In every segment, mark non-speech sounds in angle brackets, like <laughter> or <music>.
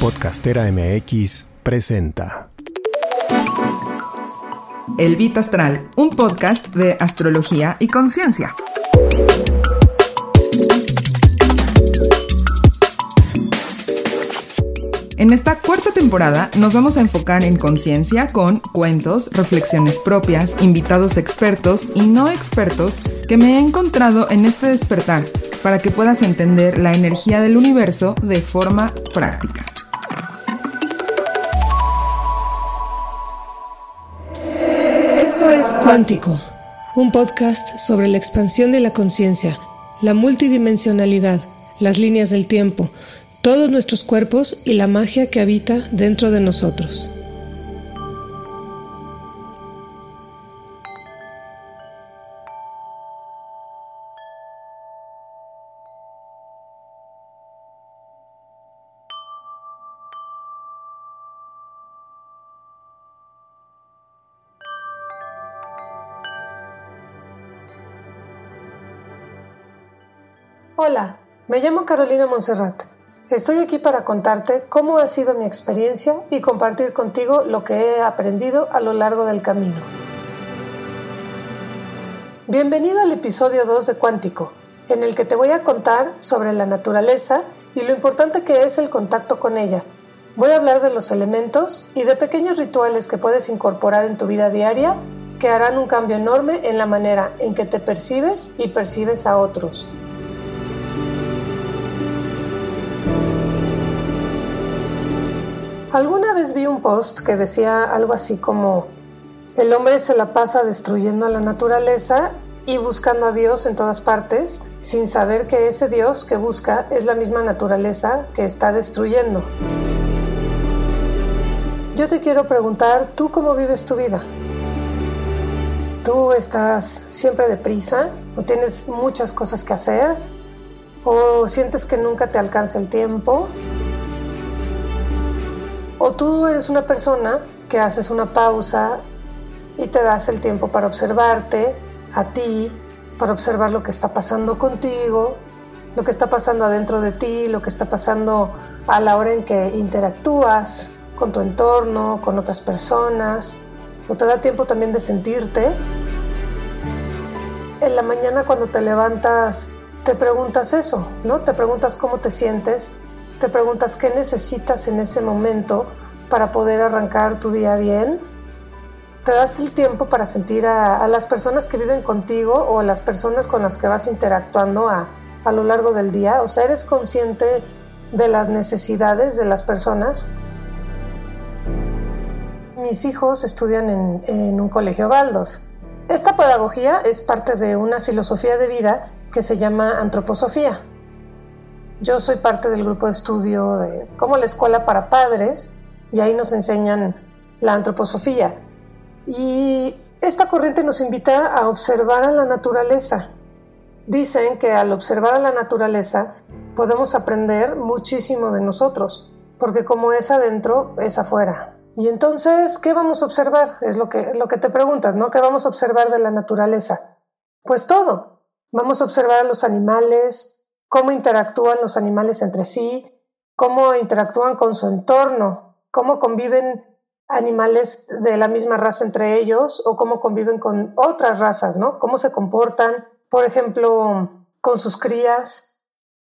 Podcastera MX presenta El Bit Astral, un podcast de astrología y conciencia. En esta cuarta temporada nos vamos a enfocar en conciencia con cuentos, reflexiones propias, invitados expertos y no expertos que me he encontrado en este despertar para que puedas entender la energía del universo de forma práctica. Un podcast sobre la expansión de la conciencia, la multidimensionalidad, las líneas del tiempo, todos nuestros cuerpos y la magia que habita dentro de nosotros. Hola, me llamo Carolina Monserrat. Estoy aquí para contarte cómo ha sido mi experiencia y compartir contigo lo que he aprendido a lo largo del camino. Bienvenido al episodio 2 de Cuántico, en el que te voy a contar sobre la naturaleza y lo importante que es el contacto con ella. Voy a hablar de los elementos y de pequeños rituales que puedes incorporar en tu vida diaria que harán un cambio enorme en la manera en que te percibes y percibes a otros. Alguna vez vi un post que decía algo así como, el hombre se la pasa destruyendo a la naturaleza y buscando a Dios en todas partes, sin saber que ese Dios que busca es la misma naturaleza que está destruyendo. Yo te quiero preguntar, ¿tú cómo vives tu vida? ¿Tú estás siempre deprisa o tienes muchas cosas que hacer? ¿O sientes que nunca te alcanza el tiempo? O tú eres una persona que haces una pausa y te das el tiempo para observarte a ti, para observar lo que está pasando contigo, lo que está pasando adentro de ti, lo que está pasando a la hora en que interactúas con tu entorno, con otras personas, o te da tiempo también de sentirte. En la mañana cuando te levantas te preguntas eso, ¿no? Te preguntas cómo te sientes te preguntas qué necesitas en ese momento para poder arrancar tu día bien. Te das el tiempo para sentir a, las personas que viven contigo o a las personas con las que vas interactuando a, lo largo del día. O sea, eres consciente de las necesidades de las personas. Mis hijos estudian en, en un colegio Waldorf. Esta pedagogía es parte de una filosofía de vida que se llama antroposofía. Yo soy parte del grupo de estudio de como la escuela para padres y ahí nos enseñan la antroposofía. Y esta corriente nos invita a observar a la naturaleza. Dicen que al observar a la naturaleza podemos aprender muchísimo de nosotros, porque como es adentro, es afuera. Y entonces, ¿qué vamos a observar? Es lo que, lo que te preguntas, ¿no? ¿Qué vamos a observar de la naturaleza? Pues todo. Vamos a observar a los animales, cómo interactúan los animales entre sí, cómo interactúan con su entorno, cómo conviven animales de la misma raza entre ellos o cómo conviven con otras razas, ¿no? Cómo se comportan, por ejemplo, con sus crías,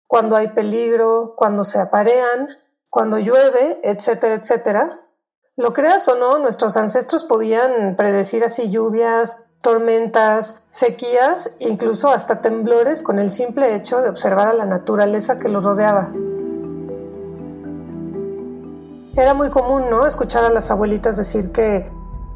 cuando hay peligro, cuando se aparean, cuando llueve, etcétera, etcétera. Lo creas o no, nuestros ancestros podían predecir así lluvias, tormentas, sequías, incluso hasta temblores con el simple hecho de observar a la naturaleza que los rodeaba. Era muy común, ¿no? Escuchar a las abuelitas decir que,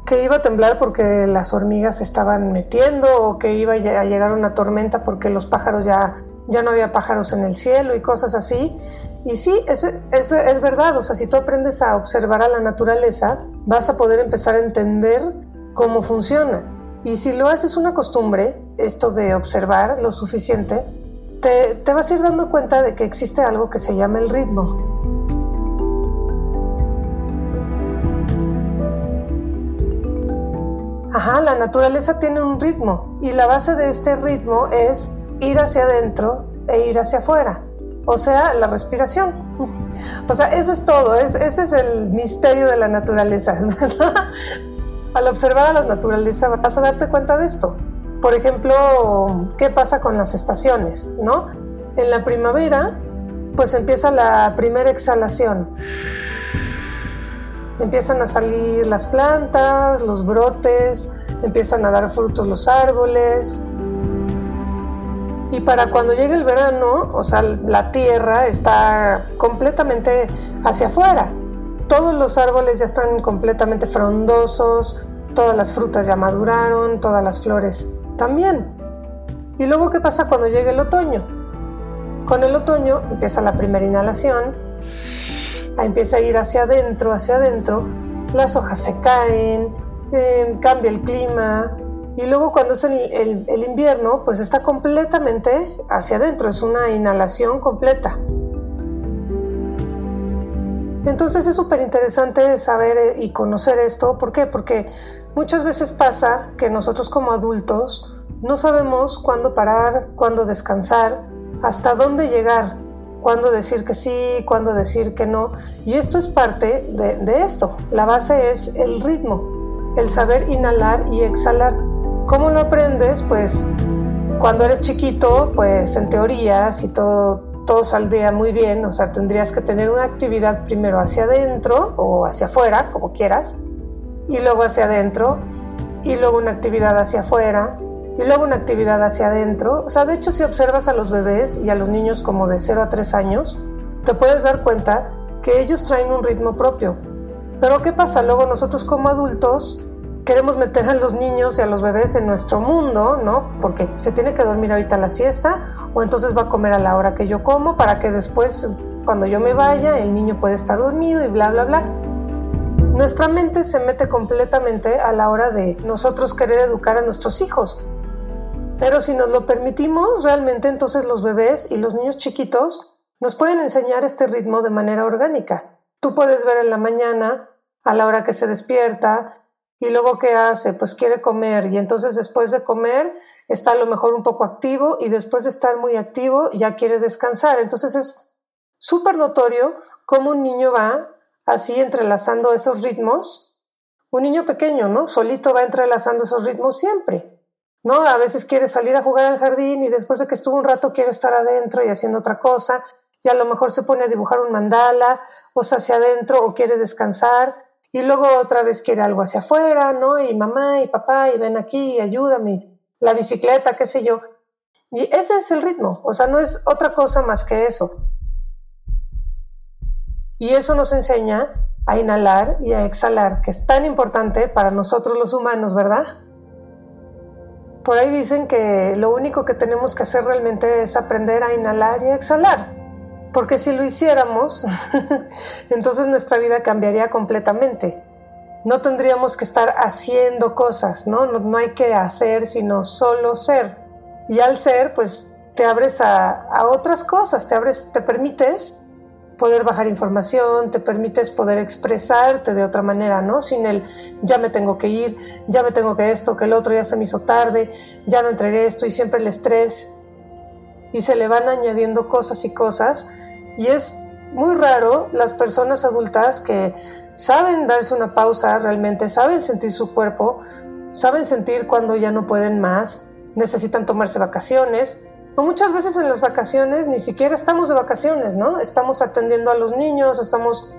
que iba a temblar porque las hormigas estaban metiendo o que iba a llegar una tormenta porque los pájaros ya, ya no había pájaros en el cielo y cosas así. Y sí, es, es, es verdad, o sea, si tú aprendes a observar a la naturaleza, vas a poder empezar a entender cómo funciona. Y si lo haces una costumbre, esto de observar lo suficiente, te, vas a ir dando cuenta de que existe algo que se llama el ritmo. Ajá, la naturaleza tiene un ritmo y la base de este ritmo es ir hacia adentro e ir hacia afuera, o sea, la respiración. O sea, eso es todo, ese es el misterio de la naturaleza. <laughs> Al observar a la naturaleza vas a darte cuenta de esto. Por ejemplo, ¿qué pasa con las estaciones? ¿no? En la primavera, pues empieza la primera exhalación. Empiezan a salir las plantas, los brotes, empiezan a dar frutos los árboles, y para cuando llegue el verano, o sea, la tierra está completamente hacia afuera. Todos los árboles ya están completamente frondosos, todas las frutas ya maduraron, todas las flores también. ¿Y luego qué pasa cuando llegue el otoño? Con el otoño empieza la primera inhalación, empieza a ir hacia adentro, hacia adentro, las hojas se caen, eh, cambia el clima, y luego cuando es el, invierno, pues está completamente hacia adentro, es una inhalación completa. Entonces es súper interesante saber eh, y conocer esto. ¿Por qué? Porque muchas veces pasa que nosotros como adultos no sabemos cuándo parar, cuándo descansar, hasta dónde llegar, cuándo decir que sí, cuándo decir que no. Y esto es parte de, de esto. La base es el ritmo, el saber inhalar y exhalar. ¿Cómo lo aprendes? Pues cuando eres chiquito, pues en teoría, si todo, todo saldría muy bien, o sea, tendrías que tener una actividad primero hacia adentro o hacia afuera, como quieras, y luego hacia adentro, y luego una actividad hacia afuera, y luego una actividad hacia adentro. O sea, de hecho, si observas a los bebés y a los niños como de 0 a 3 años, te puedes dar cuenta que ellos traen un ritmo propio. Pero ¿qué pasa? Luego nosotros como adultos queremos meter a los niños y a los bebés en nuestro mundo, ¿no? Porque se tiene que dormir ahorita la siesta o entonces va a comer a la hora que yo como para que después, cuando yo me vaya, el niño puede estar dormido y bla, bla, bla. Nuestra mente se mete completamente a la hora de nosotros querer educar a nuestros hijos. Pero si nos lo permitimos, realmente entonces los bebés y los niños chiquitos nos pueden enseñar este ritmo de manera orgánica. Tú puedes ver en la mañana, a la hora que se despierta, y luego, ¿qué hace? Pues quiere comer y entonces después de comer está a lo mejor un poco activo y después de estar muy activo ya quiere descansar. Entonces es súper notorio cómo un niño va así entrelazando esos ritmos. Un niño pequeño, ¿no? Solito va entrelazando esos ritmos siempre. ¿No? A veces quiere salir a jugar al jardín y después de que estuvo un rato quiere estar adentro y haciendo otra cosa y a lo mejor se pone a dibujar un mandala o hacia adentro o quiere descansar y luego otra vez quiere algo hacia afuera, ¿no? Y mamá y papá, y ven aquí, ayúdame, la bicicleta, qué sé yo. Y ese es el ritmo, o sea, no es otra cosa más que eso. Y eso nos enseña a inhalar y a exhalar, que es tan importante para nosotros los humanos, ¿verdad? Por ahí dicen que lo único que tenemos que hacer realmente es aprender a inhalar y a exhalar. Porque si lo hiciéramos, <laughs> entonces nuestra vida cambiaría completamente. No tendríamos que estar haciendo cosas, ¿no? No, hay que hacer, sino solo ser. Y al ser, pues te abres a, otras cosas, te abres, te permites poder bajar información, te permites poder expresarte de otra manera, ¿no? Sin el ya me tengo que ir, ya me tengo que esto, que el otro ya se me hizo tarde, ya no entregué esto y siempre el estrés y se le van añadiendo cosas y cosas. Y es muy raro las personas adultas que saben darse una pausa realmente, saben sentir su cuerpo, saben sentir cuando ya no pueden más, necesitan tomarse vacaciones. O muchas veces en las vacaciones ni siquiera estamos de vacaciones, ¿no? Estamos atendiendo a los niños, estamos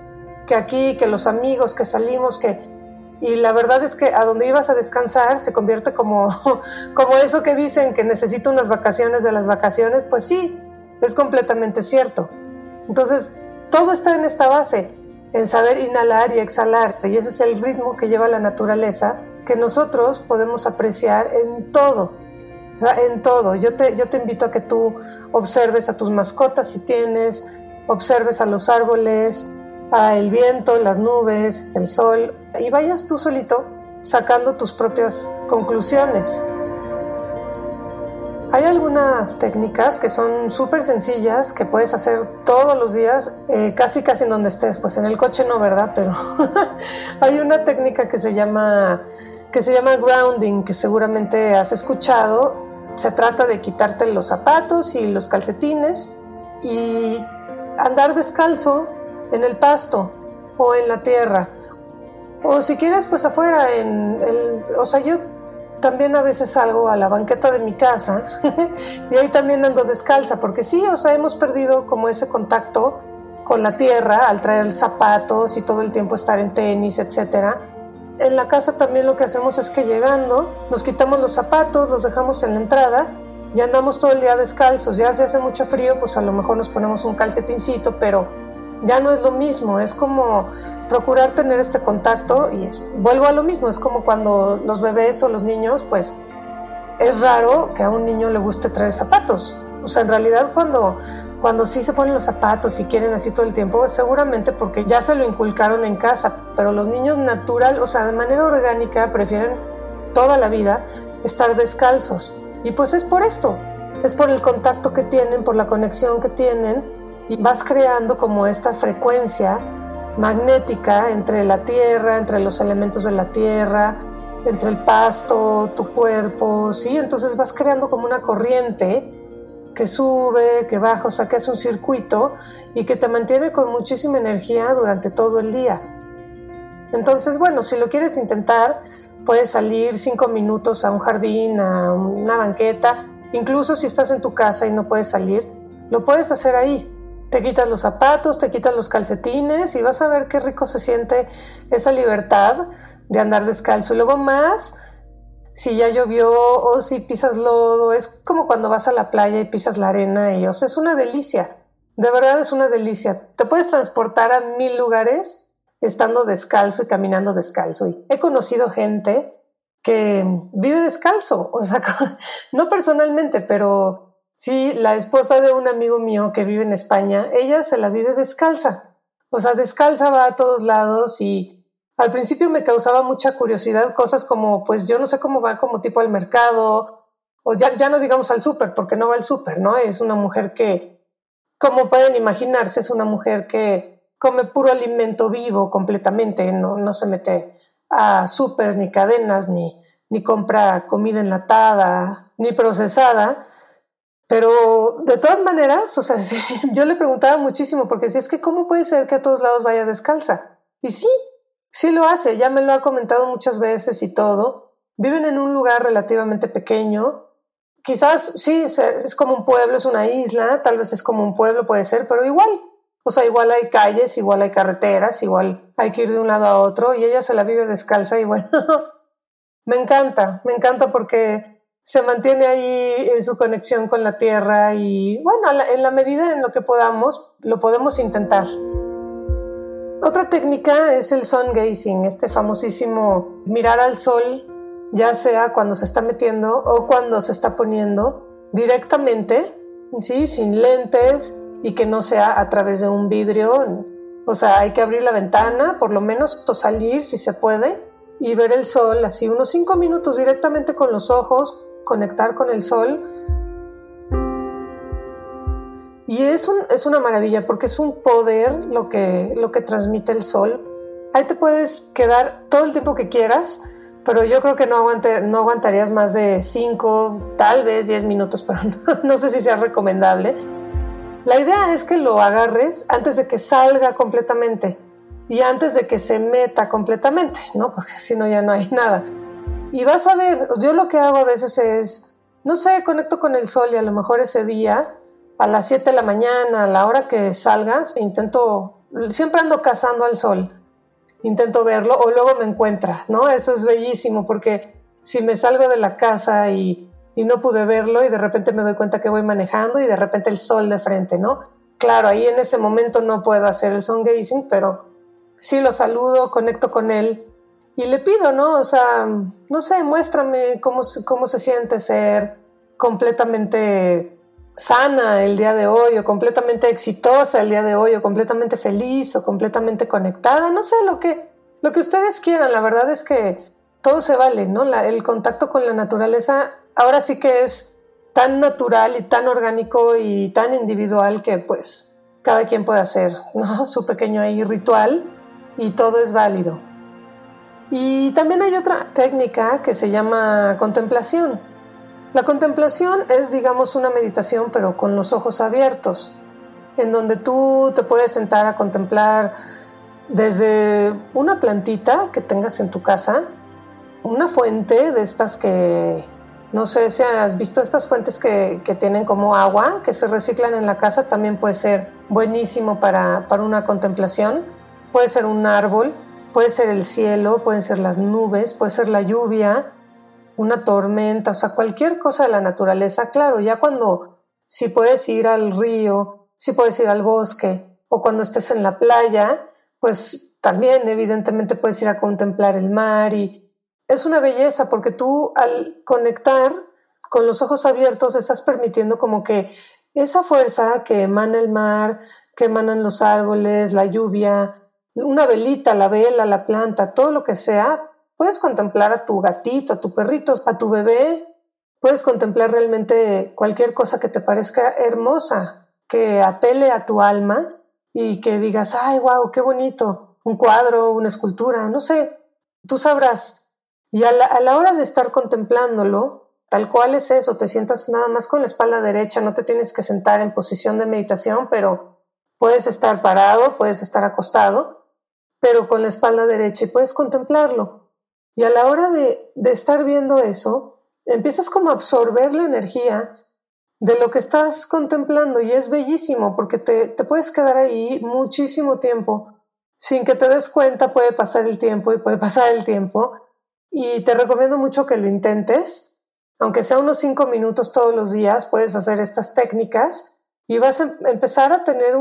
que aquí, que los amigos, que salimos, que y la verdad es que a donde ibas a descansar se convierte como, <laughs> como eso que dicen que necesito unas vacaciones de las vacaciones, pues sí, es completamente cierto. Entonces, todo está en esta base, en saber inhalar y exhalar, y ese es el ritmo que lleva la naturaleza, que nosotros podemos apreciar en todo. O sea, en todo. Yo te, yo te invito a que tú observes a tus mascotas si tienes, observes a los árboles, a el viento, las nubes, el sol, y vayas tú solito sacando tus propias conclusiones. Hay algunas técnicas que son súper sencillas que puedes hacer todos los días, eh, casi casi en donde estés, pues en el coche no, ¿verdad? Pero <laughs> hay una técnica que se llama que se llama grounding, que seguramente has escuchado. Se trata de quitarte los zapatos y los calcetines y andar descalzo en el pasto o en la tierra. O si quieres, pues afuera, en el... O sea, yo también a veces salgo a la banqueta de mi casa <laughs> y ahí también ando descalza, porque sí, o sea, hemos perdido como ese contacto con la tierra al traer zapatos y todo el tiempo estar en tenis, etcétera. En la casa también lo que hacemos es que llegando nos quitamos los zapatos, los dejamos en la entrada y andamos todo el día descalzos. Ya si hace mucho frío, pues a lo mejor nos ponemos un calcetincito, pero ya no es lo mismo. Es como procurar tener este contacto y vuelvo a lo mismo. Es como cuando los bebés o los niños, pues es raro que a un niño le guste traer zapatos. O sea, en realidad cuando cuando sí se ponen los zapatos y quieren así todo el tiempo, seguramente porque ya se lo inculcaron en casa, pero los niños natural, o sea, de manera orgánica, prefieren toda la vida estar descalzos. Y pues es por esto, es por el contacto que tienen, por la conexión que tienen, y vas creando como esta frecuencia magnética entre la tierra, entre los elementos de la tierra, entre el pasto, tu cuerpo, ¿sí? Entonces vas creando como una corriente que sube, que baja, o sea, que es un circuito y que te mantiene con muchísima energía durante todo el día. Entonces, bueno, si lo quieres intentar, puedes salir cinco minutos a un jardín, a una banqueta, incluso si estás en tu casa y no puedes salir, lo puedes hacer ahí. Te quitas los zapatos, te quitas los calcetines y vas a ver qué rico se siente esa libertad de andar descalzo. Y luego más, si ya llovió o si pisas lodo, es como cuando vas a la playa y pisas la arena y o sea, es una delicia. De verdad es una delicia. Te puedes transportar a mil lugares estando descalzo y caminando descalzo. Y he conocido gente que vive descalzo, o sea, <laughs> no personalmente, pero sí, la esposa de un amigo mío que vive en España, ella se la vive descalza. O sea, descalza va a todos lados y al principio me causaba mucha curiosidad cosas como, pues yo no sé cómo va como tipo al mercado, o ya, ya no digamos al súper, porque no va al súper, ¿no? Es una mujer que, como pueden imaginarse, es una mujer que come puro alimento vivo completamente, no, no se mete a súper ni cadenas, ni, ni compra comida enlatada, ni procesada. Pero de todas maneras, o sea, <laughs> yo le preguntaba muchísimo, porque si es que, ¿cómo puede ser que a todos lados vaya descalza? Y sí, Sí lo hace, ya me lo ha comentado muchas veces y todo. Viven en un lugar relativamente pequeño. Quizás sí, es como un pueblo, es una isla, tal vez es como un pueblo, puede ser, pero igual. O sea, igual hay calles, igual hay carreteras, igual hay que ir de un lado a otro y ella se la vive descalza y bueno, <laughs> me encanta, me encanta porque se mantiene ahí en su conexión con la tierra y bueno, en la medida en lo que podamos, lo podemos intentar. Otra técnica es el sun gazing, este famosísimo mirar al sol, ya sea cuando se está metiendo o cuando se está poniendo directamente, ¿sí? sin lentes y que no sea a través de un vidrio. O sea, hay que abrir la ventana, por lo menos salir si se puede, y ver el sol así unos cinco minutos directamente con los ojos, conectar con el sol y es, es una maravilla porque es un poder lo que, lo que transmite el sol. Ahí te puedes quedar todo el tiempo que quieras, pero yo creo que no, aguante, no aguantarías más de 5, tal vez 10 minutos, <laughs> pero no, sé si sea recomendable. La idea es que lo agarres antes de que salga completamente y antes de que se meta completamente, ¿no? Porque si no ya no hay nada. Y vas a ver, yo lo que hago a veces es, no sé, conecto con el sol y a lo mejor ese día a las 7 de la mañana, a la hora que salgas, intento, siempre ando cazando al sol, intento verlo o luego me encuentra, ¿no? Eso es bellísimo porque si me salgo de la casa y, y no pude verlo y de repente me doy cuenta que voy manejando y de repente el sol de frente, ¿no? Claro, ahí en ese momento no puedo hacer el sun gazing, pero sí lo saludo, conecto con él y le pido, ¿no? O sea, no sé, muéstrame cómo, cómo se siente ser completamente sana el día de hoy o completamente exitosa el día de hoy o completamente feliz o completamente conectada, no sé lo que lo que ustedes quieran, la verdad es que todo se vale, ¿no? el contacto con la naturaleza ahora sí que es tan natural y tan orgánico y tan individual que pues cada quien puede hacer, ¿no? <laughs> Su pequeño ritual y todo es válido. Y también hay otra técnica que se llama contemplación. La contemplación es, digamos, una meditación pero con los ojos abiertos. en donde tú te puedes sentar a contemplar desde una plantita que tengas en tu casa, una fuente de estas que, no sé si has visto estas fuentes que, tienen como agua, que se reciclan en la casa, también puede ser buenísimo para, para una contemplación. Puede ser un árbol, puede ser el cielo, pueden ser las nubes, puede ser la lluvia, una tormenta, o sea, cualquier cosa de la naturaleza. Claro, ya cuando si puedes ir al río, si puedes ir al bosque, o cuando estés en la playa, pues también evidentemente puedes ir a contemplar el mar y es una belleza porque tú al conectar con los ojos abiertos estás permitiendo como que esa fuerza que emana el mar, que emanan los árboles, la lluvia, una velita, la vela, la planta, todo lo que sea, puedes contemplar a tu gatito, a tu perrito, a tu bebé, puedes contemplar realmente cualquier cosa que te parezca hermosa, que apele a tu alma y que digas, ay, wow, qué bonito, un cuadro, una escultura, no sé, tú sabrás. Y a la, hora de estar contemplándolo, tal cual es eso, te sientas nada más con la espalda derecha, no te tienes que sentar en posición de meditación, pero puedes estar parado, puedes estar acostado, pero con la espalda derecha y puedes contemplarlo. Y a la hora de, de estar viendo eso, empiezas como a absorber la energía de lo que estás contemplando y es bellísimo porque te, puedes quedar ahí muchísimo tiempo. Sin que te des cuenta puede pasar el tiempo y puede pasar el tiempo. Y te recomiendo mucho que lo intentes. Aunque sea unos cinco minutos todos los días, puedes hacer estas técnicas y vas a empezar a tener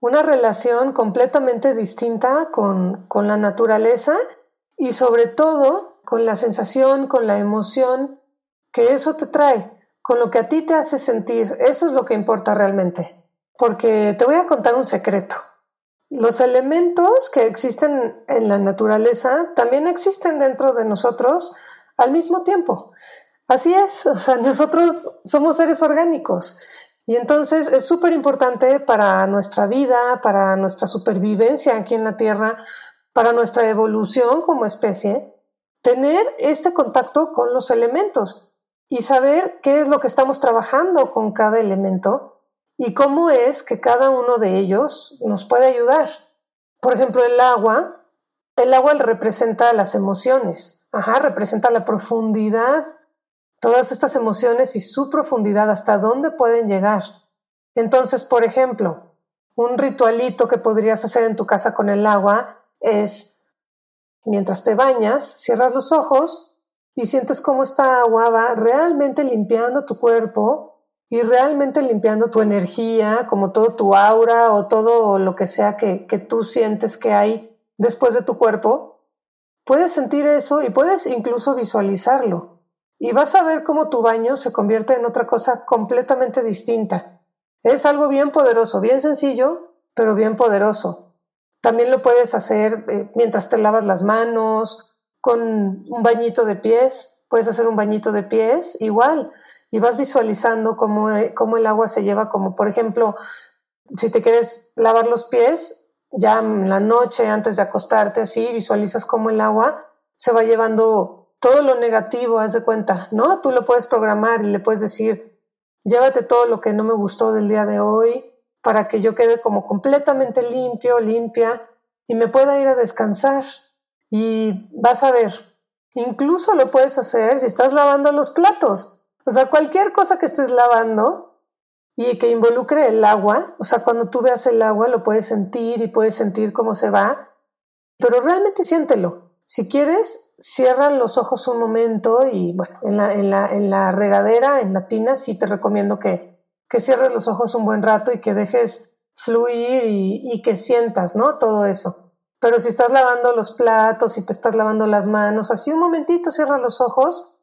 una relación completamente distinta con, con la naturaleza y sobre todo con la sensación, con la emoción que eso te trae con lo que a ti te hace sentir. Eso es lo que importa realmente. Porque te voy a contar un secreto. Los elementos que existen en la naturaleza también existen dentro de nosotros al mismo tiempo. Así es, o sea, <laughs> nosotros somos seres orgánicos y entonces es súper importante para nuestra vida, para nuestra supervivencia aquí en la Tierra, para nuestra evolución como especie, tener este contacto con los elementos y saber qué es lo que estamos trabajando con cada elemento y cómo es que cada uno de ellos nos puede ayudar. Por ejemplo, el agua, el agua representa las emociones, ajá, representa la profundidad, todas estas emociones y su profundidad, hasta dónde pueden llegar. Entonces, por ejemplo, un ritualito que podrías hacer en tu casa con el agua es, mientras te bañas, cierras los ojos y sientes cómo esta agua va realmente limpiando tu cuerpo y realmente limpiando tu energía, como todo tu aura o todo lo que sea que, que tú sientes que hay después de tu cuerpo, puedes sentir eso y puedes incluso visualizarlo. Y vas a ver cómo tu baño se convierte en otra cosa completamente distinta. Es algo bien poderoso, bien sencillo, pero bien poderoso. También lo puedes hacer eh, mientras te lavas las manos, con un bañito de pies, puedes hacer un bañito de pies igual y vas visualizando cómo, cómo el agua se lleva, como por ejemplo, si te quieres lavar los pies, ya en la noche antes de acostarte así, visualizas cómo el agua se va llevando todo lo negativo, haz de cuenta, ¿no? Tú lo puedes programar y le puedes decir, llévate todo lo que no me gustó del día de hoy para que yo quede como completamente limpio, limpia y me pueda ir a descansar. Y vas a ver, incluso lo puedes hacer si estás lavando los platos. O sea, cualquier cosa que estés lavando y que involucre el agua, o sea, cuando tú veas el agua lo puedes sentir y puedes sentir cómo se va, pero realmente siéntelo. Si quieres, cierra los ojos un momento y bueno, en la, en la, en la regadera, en la tina, sí te recomiendo que, que cierres los ojos un buen rato y que dejes fluir y, y que sientas, ¿no? Todo eso. Pero si estás lavando los platos, si te estás lavando las manos, así un momentito cierra los ojos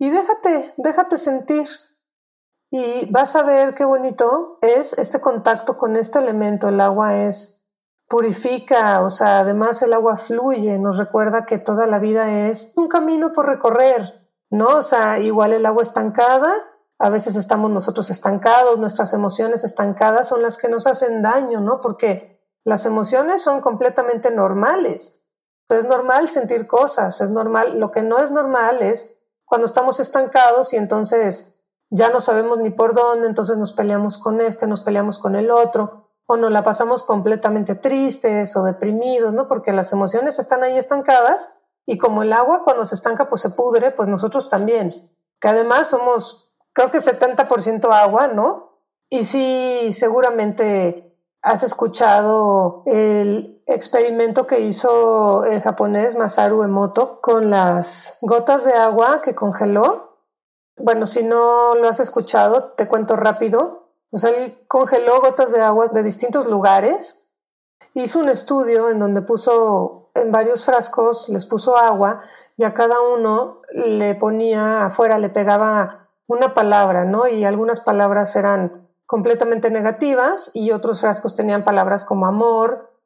y déjate, déjate sentir. Y vas a ver qué bonito es este contacto con este elemento. El agua es, purifica, o sea, además el agua fluye, nos recuerda que toda la vida es un camino por recorrer, ¿no? O sea, igual el agua estancada, a veces estamos nosotros estancados, nuestras emociones estancadas son las que nos hacen daño, ¿no? Porque las emociones son completamente normales. Es normal sentir cosas, es normal. Lo que no es normal es cuando estamos estancados y entonces ya no sabemos ni por dónde, entonces nos peleamos con este, nos peleamos con el otro, o nos la pasamos completamente tristes o deprimidos, ¿no? Porque las emociones están ahí estancadas y como el agua cuando se estanca pues se pudre, pues nosotros también. Que además somos, creo que 70% agua, ¿no? Y sí, seguramente has escuchado el experimento que hizo el japonés Masaru Emoto con las gotas de agua que congeló. Bueno, si no lo has escuchado, te cuento rápido. O sea, él congeló gotas de agua de distintos lugares. Hizo un estudio en donde puso en varios frascos, les puso agua y a cada uno le ponía afuera, le pegaba una palabra, ¿no? Y algunas palabras eran completamente negativas y otros frascos tenían palabras como amor,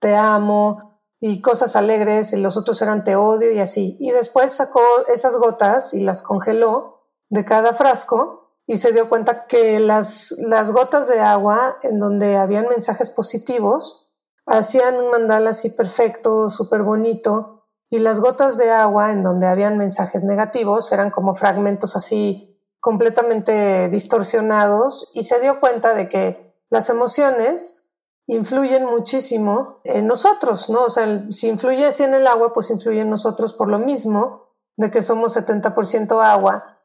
te amo y cosas alegres y los otros eran te odio y así. Y después sacó esas gotas y las congeló de cada frasco y se dio cuenta que las, las gotas de agua en donde habían mensajes positivos hacían un mandala así perfecto, súper bonito y las gotas de agua en donde habían mensajes negativos eran como fragmentos así completamente distorsionados y se dio cuenta de que las emociones influyen muchísimo en nosotros, ¿no? O sea, si influye así en el agua, pues influye en nosotros por lo mismo de que somos 70% agua.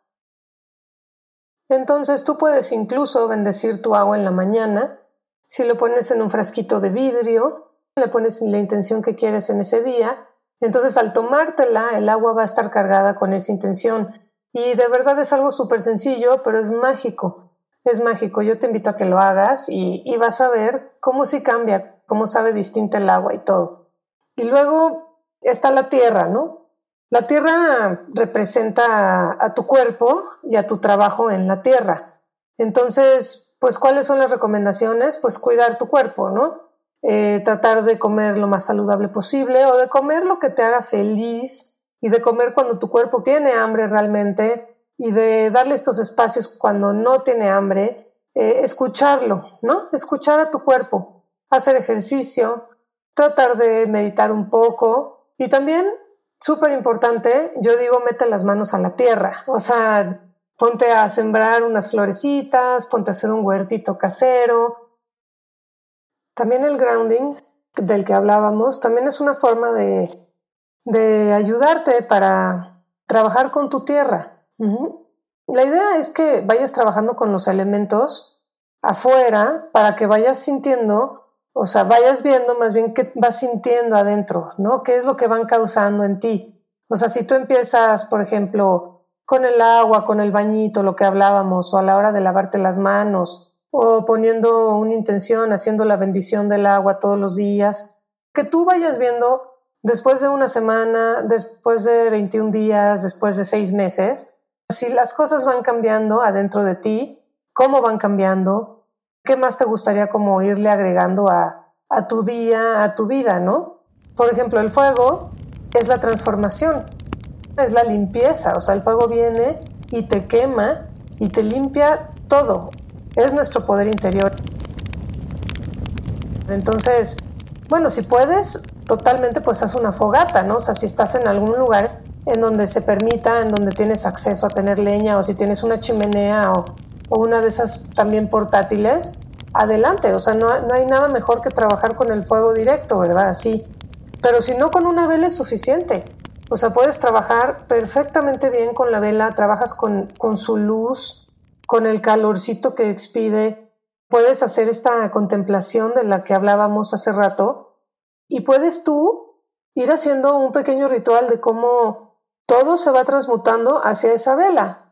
Entonces tú puedes incluso bendecir tu agua en la mañana, si lo pones en un frasquito de vidrio, le pones la intención que quieres en ese día, entonces al tomártela el agua va a estar cargada con esa intención y de verdad es algo súper sencillo, pero es mágico. Es mágico. Yo te invito a que lo hagas y, vas a ver cómo sí cambia, cómo sabe distinta el agua y todo. Y luego está la tierra, ¿no? La tierra representa a, tu cuerpo y a tu trabajo en la tierra. Entonces, pues, ¿cuáles son las recomendaciones? Pues cuidar tu cuerpo, ¿no? Eh, tratar de comer lo más saludable posible o de comer lo que te haga feliz y de comer cuando tu cuerpo tiene hambre realmente y de darle estos espacios cuando no tiene hambre, eh, escucharlo, ¿no? Escuchar a tu cuerpo, hacer ejercicio, tratar de meditar un poco y también, súper importante, yo digo, mete las manos a la tierra, o sea, ponte a sembrar unas florecitas, ponte a hacer un huertito casero. También el grounding del que hablábamos, también es una forma de de ayudarte para trabajar con tu tierra. La idea es que vayas trabajando con los elementos afuera para que vayas sintiendo, o sea, vayas viendo más bien qué vas sintiendo adentro, ¿no? ¿Qué es lo que van causando en ti? O sea, si tú empiezas, por ejemplo, con el agua, con el bañito, lo que hablábamos, o a la hora de lavarte las manos, o poniendo una intención, haciendo la bendición del agua todos los días, que tú vayas viendo después de una semana, después de 21 días, después de seis meses, si las cosas van cambiando adentro de ti, cómo van cambiando, qué más te gustaría como irle agregando a, a tu día, a tu vida, ¿no? Por ejemplo, el fuego es la transformación, es la limpieza, o sea, el fuego viene y te quema y te limpia todo, es nuestro poder interior. Entonces, bueno, si puedes, totalmente pues haz una fogata, ¿no? O sea, si estás en algún lugar en donde se permita, en donde tienes acceso a tener leña o si tienes una chimenea o, una de esas también portátiles, adelante, o sea, no, no, hay nada mejor que trabajar con el fuego directo, ¿verdad? Así. Pero si no, con una vela es suficiente. O sea, puedes trabajar perfectamente bien con la vela, trabajas con, con su luz, con el calorcito que expide, puedes hacer esta contemplación de la que hablábamos hace rato, y puedes tú ir haciendo un pequeño ritual de cómo todo se va transmutando hacia esa vela.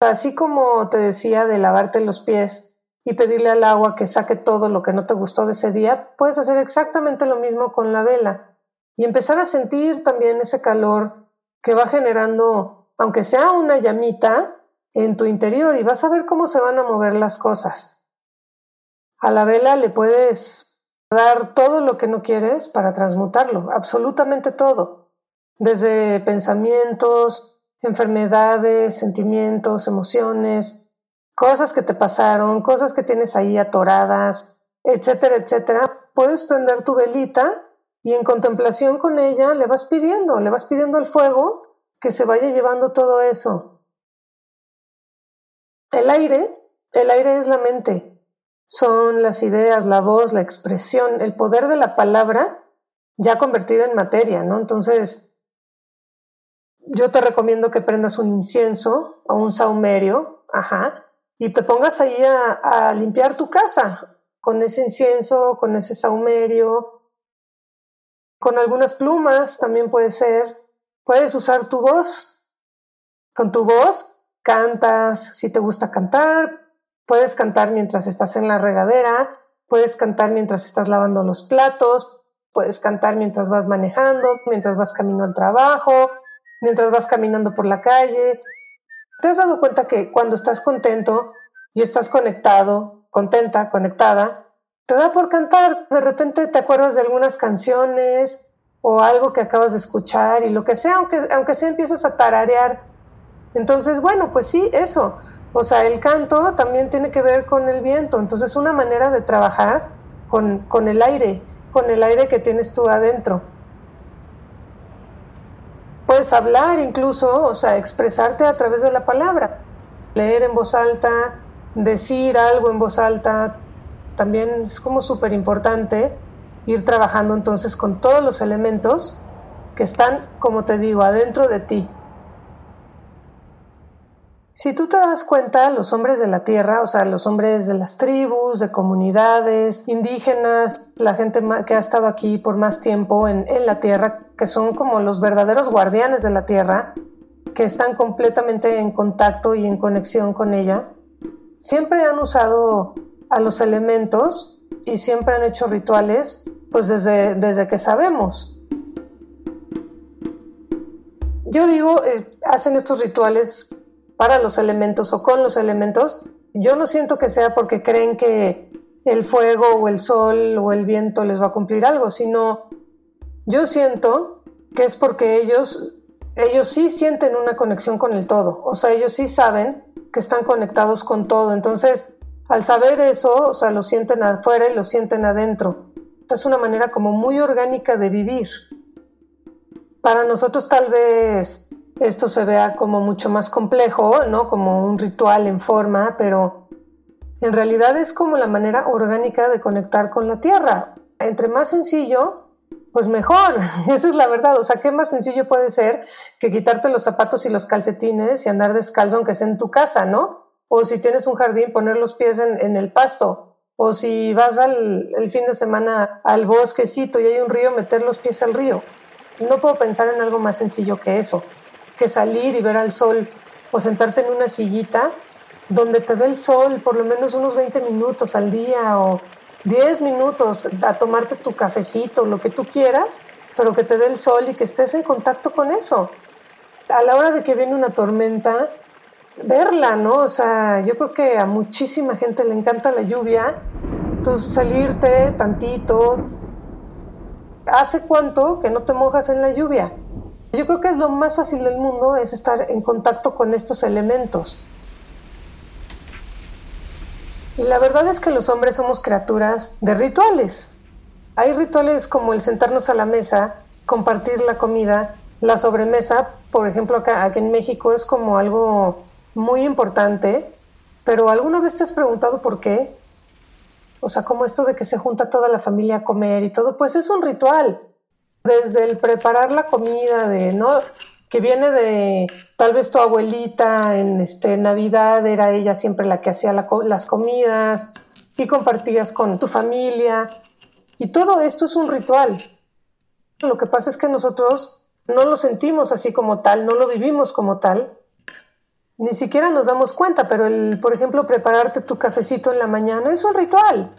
Así como te decía de lavarte los pies y pedirle al agua que saque todo lo que no te gustó de ese día, puedes hacer exactamente lo mismo con la vela y empezar a sentir también ese calor que va generando, aunque sea una llamita, en tu interior y vas a ver cómo se van a mover las cosas. A la vela le puedes dar todo lo que no quieres para transmutarlo, absolutamente todo, desde pensamientos, enfermedades, sentimientos, emociones, cosas que te pasaron, cosas que tienes ahí atoradas, etcétera, etcétera. Puedes prender tu velita y en contemplación con ella le vas pidiendo, le vas pidiendo al fuego que se vaya llevando todo eso. El aire, el aire es la mente, son las ideas, la voz, la expresión, el poder de la palabra ya convertida en materia, ¿no? Entonces, yo te recomiendo que prendas un incienso o un saumerio, ajá, y te pongas ahí a, limpiar tu casa con ese incienso, con ese saumerio, con algunas plumas también puede ser. Puedes usar tu voz. Con tu voz cantas, si te gusta cantar, puedes cantar mientras estás en la regadera, puedes cantar mientras estás lavando los platos, puedes cantar mientras vas manejando, mientras vas camino al trabajo, mientras vas caminando por la calle. ¿Te has dado cuenta que cuando estás contento y estás conectado, contenta, conectada, te da por cantar? De repente te acuerdas de algunas canciones o algo que acabas de escuchar y lo que sea, aunque, aunque sea empiezas a tararear. Entonces, bueno, pues sí, eso. O sea, el canto también tiene que ver con el viento. Entonces, una manera de trabajar con, con el aire, con el aire que tienes tú adentro puedes hablar incluso, o sea, expresarte a través de la palabra, leer en voz alta, decir algo en voz alta, también es como súper importante ir trabajando entonces con todos los elementos que están, como te digo, adentro de ti. Si tú te das cuenta, los hombres de la tierra, o sea, los hombres de las tribus, de comunidades indígenas, la gente que ha estado aquí por más tiempo en, en la tierra, que son como los verdaderos guardianes de la tierra, que están completamente en contacto y en conexión con ella, siempre han usado a los elementos y siempre han hecho rituales pues desde, desde que sabemos. Yo digo, eh, hacen estos rituales para los elementos o con los elementos. Yo no siento que sea porque creen que el fuego o el sol o el viento les va a cumplir algo, sino yo siento que es porque ellos, ellos sí sienten una conexión con el todo, o sea, ellos sí saben que están conectados con todo. Entonces, al saber eso, o sea, lo sienten afuera y lo sienten adentro. Es una manera como muy orgánica de vivir. Para nosotros tal vez esto se vea como mucho más complejo, ¿no? Como un ritual en forma, pero en realidad es como la manera orgánica de conectar con la tierra. Entre más sencillo, pues mejor, <laughs> esa es la verdad. O sea, ¿qué más sencillo puede ser que quitarte los zapatos y los calcetines y andar descalzo aunque sea en tu casa, ¿no? O si tienes un jardín, poner los pies en, el pasto. O si vas al el fin de semana al bosquecito y hay un río, meter los pies al río. No puedo pensar en algo más sencillo que eso, que salir y ver al sol o sentarte en una sillita donde te dé el sol por lo menos unos 20 minutos al día o 10 minutos a tomarte tu cafecito, lo que tú quieras, pero que te dé el sol y que estés en contacto con eso. A la hora de que viene una tormenta, verla, ¿no? O sea, yo creo que a muchísima gente le encanta la lluvia. Entonces, salirte tantito. ¿Hace cuánto que no te mojas en la lluvia? Yo creo que es lo más fácil del mundo, es estar en contacto con estos elementos. Y la verdad es que los hombres somos criaturas de rituales. Hay rituales como el sentarnos a la mesa, compartir la comida, la sobremesa, por ejemplo, acá, aquí en México es como algo muy importante, pero ¿alguna vez te has preguntado por qué? O sea, como esto de que se junta toda la familia a comer y todo, pues es un ritual. Desde el preparar la comida, de, ¿no? Que viene de tal vez tu abuelita en este, Navidad era ella siempre la que hacía las comidas y compartías con tu familia. Y todo esto es un ritual. Lo que pasa es que nosotros no lo sentimos así como tal, no lo vivimos como tal. Ni siquiera nos damos cuenta, pero el, por ejemplo, prepararte tu cafecito en la mañana es un ritual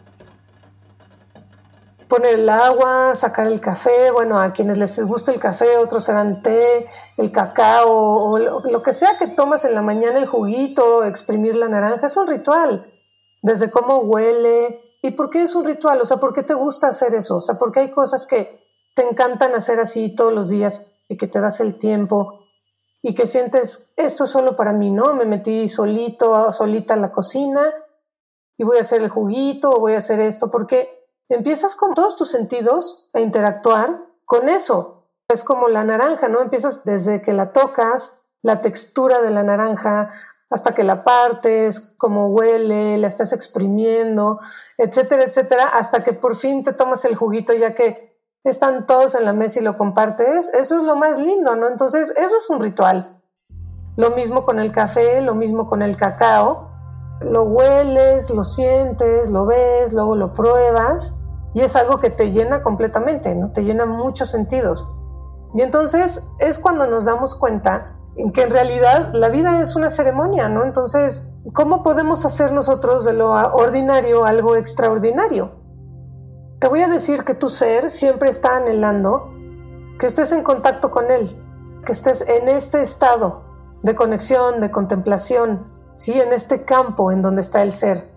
poner el agua, sacar el café, bueno, a quienes les gusta el café, otros serán té, el cacao o lo que sea que tomas en la mañana, el juguito, exprimir la naranja, es un ritual. Desde cómo huele. ¿Y por qué es un ritual? O sea, ¿por qué te gusta hacer eso? O sea, porque hay cosas que te encantan hacer así todos los días y que te das el tiempo y que sientes, esto es solo para mí, ¿no? Me metí solito, solita en la cocina y voy a hacer el juguito o voy a hacer esto, porque empiezas con todos tus sentidos a interactuar con eso. Es como la naranja, ¿no? Empiezas desde que la tocas, la textura de la naranja, hasta que la partes, cómo huele, la estás exprimiendo, etcétera, etcétera, hasta que por fin te tomas el juguito ya que están todos en la mesa y lo compartes, eso es lo más lindo, ¿no? Entonces, eso es un ritual. Lo mismo con el café, lo mismo con el cacao. Lo hueles, lo sientes, lo ves, luego lo pruebas y es algo que te llena completamente, ¿no? Te llena muchos sentidos. Y entonces es cuando nos damos cuenta en que en realidad la vida es una ceremonia, ¿no? Entonces, ¿cómo podemos hacer nosotros de lo ordinario algo extraordinario? Te voy a decir que tu ser siempre está anhelando que estés en contacto con él, que estés en este estado de conexión, de contemplación, ¿sí? En este campo en donde está el ser.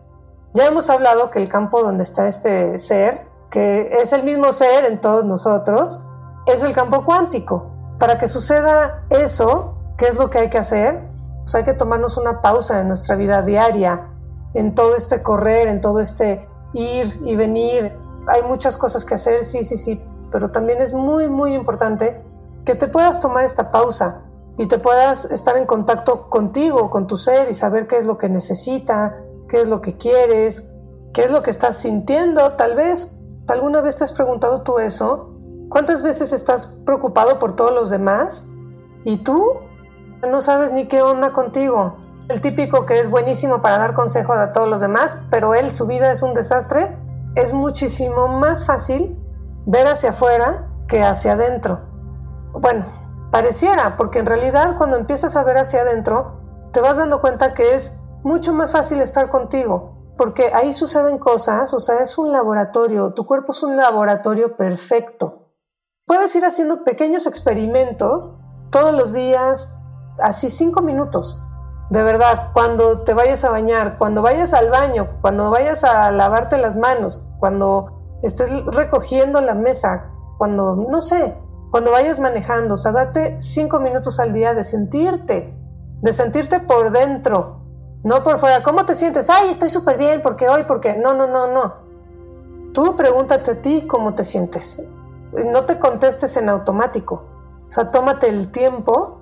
Ya hemos hablado que el campo donde está este ser, que es el mismo ser en todos nosotros, es el campo cuántico. Para que suceda eso, ¿qué es lo que hay que hacer? Pues hay que tomarnos una pausa en nuestra vida diaria, en todo este correr, en todo este ir y venir. Hay muchas cosas que hacer, sí, sí, sí, pero también es muy, muy importante que te puedas tomar esta pausa y te puedas estar en contacto contigo, con tu ser y saber qué es lo que necesita, qué es lo que quieres, qué es lo que estás sintiendo. Tal vez, ¿alguna vez te has preguntado tú eso? ¿Cuántas veces estás preocupado por todos los demás y tú no sabes ni qué onda contigo? El típico que es buenísimo para dar consejo a todos los demás, pero él, su vida es un desastre. Es muchísimo más fácil ver hacia afuera que hacia adentro. Bueno, pareciera, porque en realidad cuando empiezas a ver hacia adentro, te vas dando cuenta que es mucho más fácil estar contigo, porque ahí suceden cosas, o sea, es un laboratorio, tu cuerpo es un laboratorio perfecto. Puedes ir haciendo pequeños experimentos todos los días, así cinco minutos. De verdad, cuando te vayas a bañar, cuando vayas al baño, cuando vayas a lavarte las manos, cuando estés recogiendo la mesa, cuando, no sé, cuando vayas manejando, o sea, date cinco minutos al día de sentirte, de sentirte por dentro, no por fuera. ¿Cómo te sientes? Ay, estoy súper bien, porque hoy, porque no, no, no, no. Tú pregúntate a ti cómo te sientes no te contestes en automático. O sea, tómate el tiempo,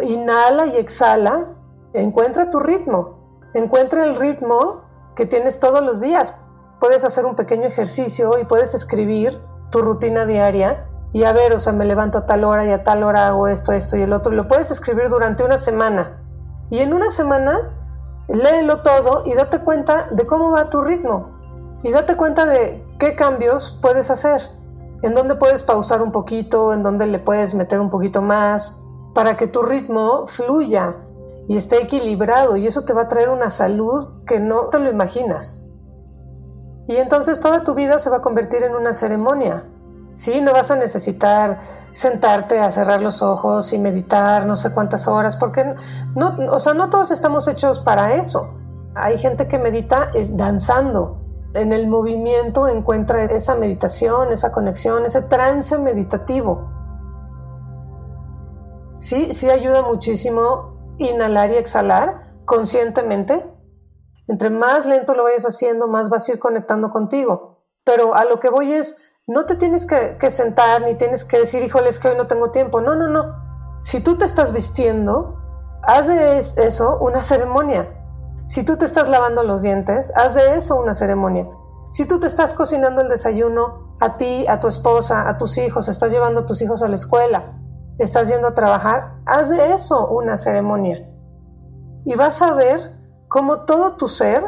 inhala y exhala, encuentra tu ritmo, encuentra el ritmo que tienes todos los días. Puedes hacer un pequeño ejercicio y puedes escribir tu rutina diaria y a ver, o sea, me levanto a tal hora y a tal hora hago esto, esto y el otro. lo puedes escribir durante una semana. Y en una semana, léelo todo y date cuenta de cómo va tu ritmo. Y date cuenta de qué cambios puedes hacer en dónde puedes pausar un poquito, en dónde le puedes meter un poquito más, para que tu ritmo fluya y esté equilibrado y eso te va a traer una salud que no te lo imaginas. Y entonces toda tu vida se va a convertir en una ceremonia. Sí, no vas a necesitar sentarte a cerrar los ojos y meditar no sé cuántas horas, porque no, o sea, no todos estamos hechos para eso. Hay gente que medita eh, danzando, en el movimiento encuentra esa meditación, esa conexión, ese trance meditativo. Sí, sí ayuda muchísimo inhalar y exhalar conscientemente. Entre más lento lo vayas haciendo, más vas a ir conectando contigo. Pero a lo que voy es, no te tienes que, sentar ni tienes que decir, híjole, es que hoy no tengo tiempo. No, no, no. Si tú te estás vistiendo, haz de eso una ceremonia. Si tú te estás lavando los dientes, haz de eso una ceremonia. Si tú te estás cocinando el desayuno a ti, a tu esposa, a tus hijos, estás llevando a tus hijos a la escuela, estás yendo a trabajar, haz de eso una ceremonia. Y vas a ver cómo todo tu ser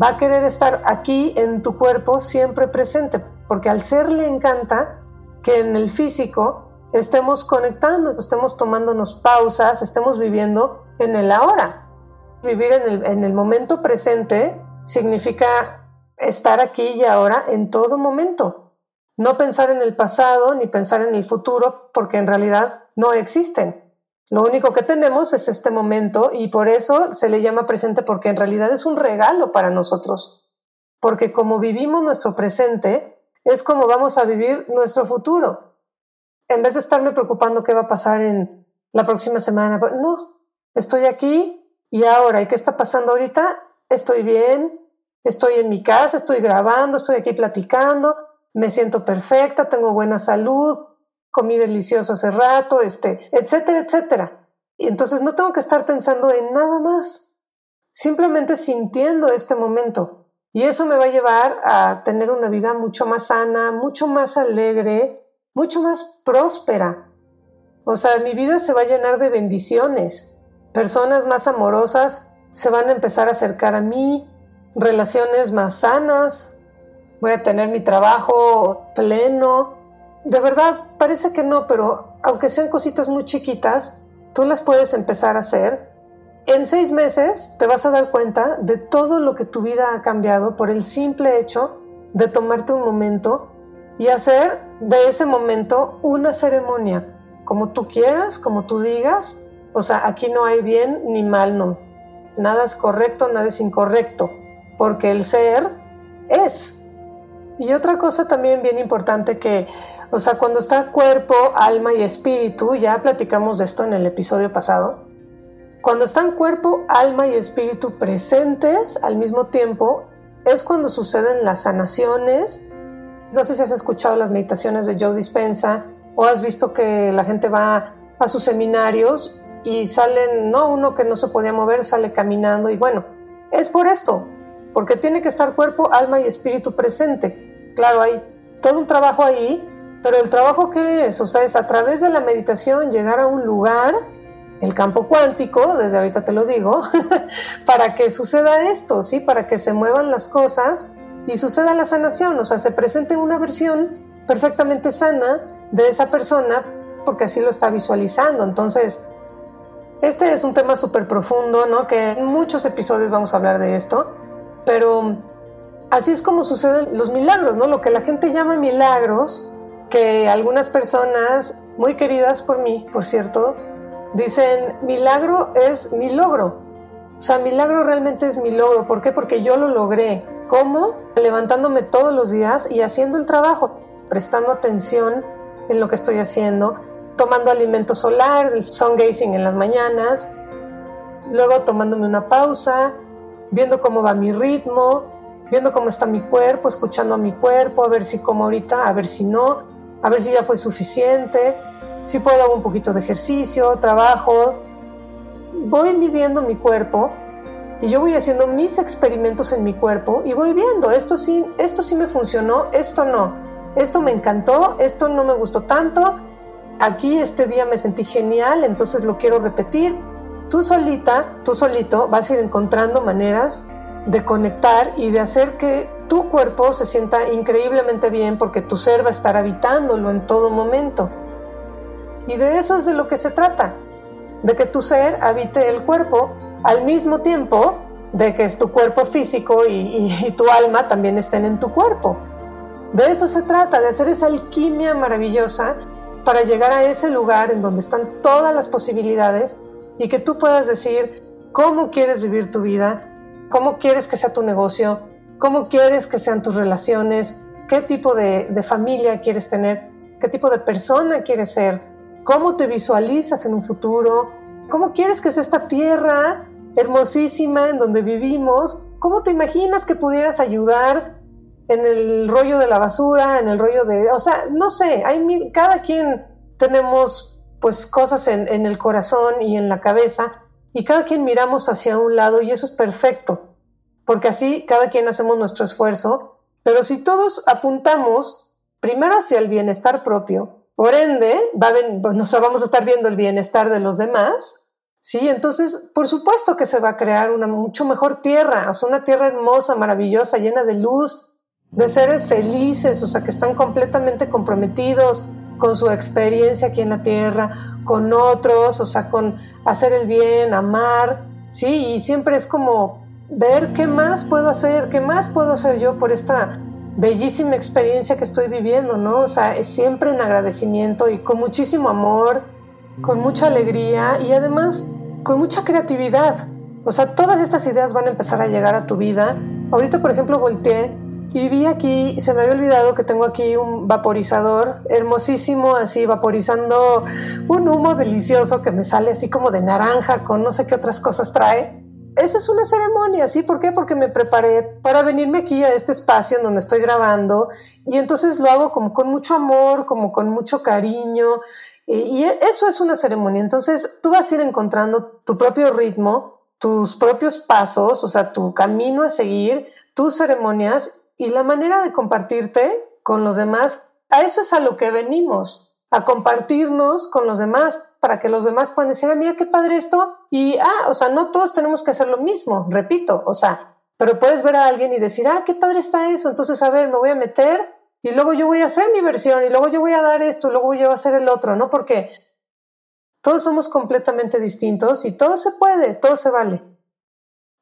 va a querer estar aquí en tu cuerpo siempre presente, porque al ser le encanta que en el físico estemos conectando, estemos tomándonos pausas, estemos viviendo en el ahora. Vivir en el, momento presente significa estar aquí y ahora en todo momento. No pensar en el pasado ni pensar en el futuro porque en realidad no existen. Lo único que tenemos es este momento y por eso se le llama presente porque en realidad es un regalo para nosotros. Porque como vivimos nuestro presente, es como vamos a vivir nuestro futuro. En vez de estarme preocupando qué va a pasar en la próxima semana, no, estoy aquí y ahora, ¿y qué está pasando ahorita? Estoy bien, estoy en mi casa, estoy grabando, estoy aquí platicando, me siento perfecta, tengo buena salud, comí delicioso hace rato, este, etcétera, etcétera. Y entonces no tengo que estar pensando en nada más, simplemente sintiendo este momento. Y eso me va a llevar a tener una vida mucho más sana, mucho más alegre, mucho más próspera. O sea, mi vida se va a llenar de bendiciones. Personas más amorosas se van a empezar a acercar a mí, relaciones más sanas, voy a tener mi trabajo pleno. De verdad, parece que no, pero aunque sean cositas muy chiquitas, tú las puedes empezar a hacer. En seis meses te vas a dar cuenta de todo lo que tu vida ha cambiado por el simple hecho de tomarte un momento y hacer de ese momento una ceremonia, como tú quieras, como tú digas. O sea, aquí no hay bien ni mal, no. Nada es correcto, nada es incorrecto, porque el ser es. Y otra cosa también bien importante que, o sea, cuando está cuerpo, alma y espíritu, ya platicamos de esto en el episodio pasado, cuando están cuerpo, alma y espíritu presentes al mismo tiempo, es cuando suceden las sanaciones. No sé si has escuchado las meditaciones de Joe Dispensa o has visto que la gente va a sus seminarios y salen, no, uno que no se podía mover sale caminando y bueno, es por esto, porque tiene que estar cuerpo, alma y espíritu presente. Claro, hay todo un trabajo ahí, pero el trabajo que es, o sea, es a través de la meditación llegar a un lugar, el campo cuántico, desde ahorita te lo digo, <laughs> para que suceda esto, ¿sí? Para que se muevan las cosas y suceda la sanación, o sea, se presente una versión perfectamente sana de esa persona porque así lo está visualizando. Entonces, este es un tema súper profundo, ¿no? Que en muchos episodios vamos a hablar de esto, pero así es como suceden los milagros, ¿no? Lo que la gente llama milagros, que algunas personas, muy queridas por mí, por cierto, dicen, milagro es mi logro. O sea, milagro realmente es mi logro. ¿Por qué? Porque yo lo logré. ¿Cómo? Levantándome todos los días y haciendo el trabajo, prestando atención en lo que estoy haciendo, tomando alimento solar, el sun gazing en las mañanas, luego tomándome una pausa, viendo cómo va mi ritmo, viendo cómo está mi cuerpo, escuchando a mi cuerpo, a ver si como ahorita, a ver si no, a ver si ya fue suficiente, si puedo hago un poquito de ejercicio, trabajo. Voy midiendo mi cuerpo y yo voy haciendo mis experimentos en mi cuerpo y voy viendo, esto sí, esto sí me funcionó, esto no. Esto me encantó, esto no me gustó tanto, aquí este día me sentí genial, entonces lo quiero repetir tú solita, tú solito vas a ir encontrando maneras de conectar y de hacer que tu cuerpo se sienta increíblemente bien porque tu ser va a estar habitándolo en todo momento. Y de eso es de lo que se trata, de que tu ser habite el cuerpo al mismo tiempo de que es tu cuerpo físico y, y tu alma también estén en tu cuerpo. De eso se trata, de hacer esa alquimia maravillosa para llegar a ese lugar en donde están todas las posibilidades y que tú puedas decir cómo quieres vivir tu vida, cómo quieres que sea tu negocio, cómo quieres que sean tus relaciones, qué tipo de, familia quieres tener, qué tipo de persona quieres ser, cómo te visualizas en un futuro, cómo quieres que sea esta tierra hermosísima en donde vivimos, cómo te imaginas que pudieras ayudar en el rollo de la basura, en el rollo de, o sea, no sé, hay cada quien tenemos pues cosas en, el corazón y en la cabeza y cada quien miramos hacia un lado y eso es perfecto, porque así cada quien hacemos nuestro esfuerzo, pero si todos apuntamos primero hacia el bienestar propio, por ende, nos vamos a estar viendo el bienestar de los demás, ¿sí? Entonces, por supuesto que se va a crear una mucho mejor tierra, o sea, una tierra hermosa, maravillosa, llena de luz, de seres felices, o sea, que están completamente comprometidos con su experiencia aquí en la tierra, con otros, o sea, con hacer el bien, amar, ¿sí? Y siempre es como ver qué más puedo hacer, qué más puedo hacer yo por esta bellísima experiencia que estoy viviendo, ¿no? O sea, es siempre en agradecimiento y con muchísimo amor, con mucha alegría y además con mucha creatividad. O sea, todas estas ideas van a empezar a llegar a tu vida. Ahorita, por ejemplo, volteé y vi aquí, se me había olvidado que tengo aquí un vaporizador hermosísimo, así vaporizando un humo delicioso que me sale así como de naranja con no sé qué otras cosas trae. Esa es una ceremonia, ¿sí? ¿Por qué? Porque me preparé para venirme aquí a este espacio en donde estoy grabando y entonces lo hago como con mucho amor, como con mucho cariño Y, eso es una ceremonia. Entonces tú vas a ir encontrando tu propio ritmo, tus propios pasos, o sea, tu camino a seguir, tus ceremonias y la manera de compartirte con los demás. A eso es a lo que venimos, a compartirnos con los demás para que los demás puedan decir, ah, mira qué padre esto. Y, ah, o sea, no todos tenemos que hacer lo mismo, repito, o sea, pero puedes ver a alguien y decir, ah, qué padre está eso. Entonces, a ver, me voy a meter y luego yo voy a hacer mi versión y luego yo voy a dar esto y luego yo voy a hacer el otro, ¿no? Porque todos somos completamente distintos y todo se puede, todo se vale.